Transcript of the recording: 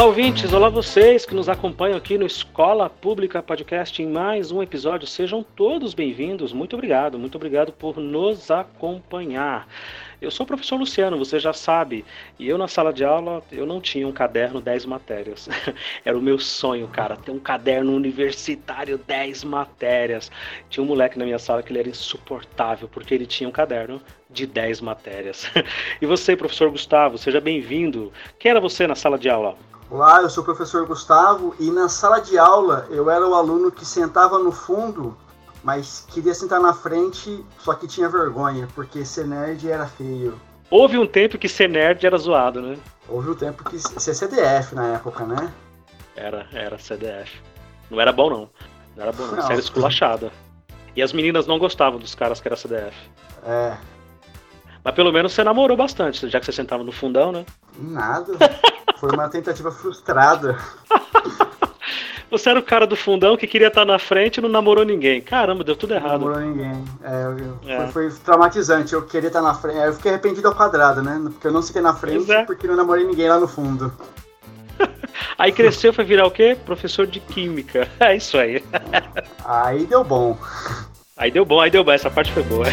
Olá, ouvintes! Olá, vocês que nos acompanham aqui no Escola Pública Podcast em mais um episódio. Sejam todos bem-vindos. Muito obrigado, muito obrigado por nos acompanhar. Eu sou o professor Luciano, você já sabe. E eu na sala de aula, eu não tinha um caderno 10 matérias. Era o meu sonho, cara, ter um caderno universitário 10 matérias. Tinha um moleque na minha sala que ele era insuportável, porque ele tinha um caderno de 10 matérias. E você, professor Gustavo, seja bem-vindo. Quem era você na sala de aula? Olá, eu sou o professor Gustavo e na sala de aula eu era o aluno que sentava no fundo, mas queria sentar na frente, só que tinha vergonha, porque ser nerd era feio. Houve um tempo que ser nerd era zoado, né? Houve um tempo que ser CDF na época, né? Era, era CDF. Não era bom, não. Não era bom, não. Não. era esculachada. E as meninas não gostavam dos caras que era CDF. É. Mas pelo menos você namorou bastante, já que você sentava no fundão, né? Nada. Foi uma tentativa frustrada. Você era o cara do fundão que queria estar na frente e não namorou ninguém. Caramba, deu tudo errado. Não namorou ninguém. É, eu, é. Foi, foi, traumatizante. Eu queria estar na frente. Eu fiquei arrependido ao quadrado, né? Porque eu não fiquei na frente é. porque não namorei ninguém lá no fundo. aí cresceu, foi virar o quê? Professor de química. É isso aí. Aí deu bom. Aí deu bom, aí deu bom. Essa parte foi boa.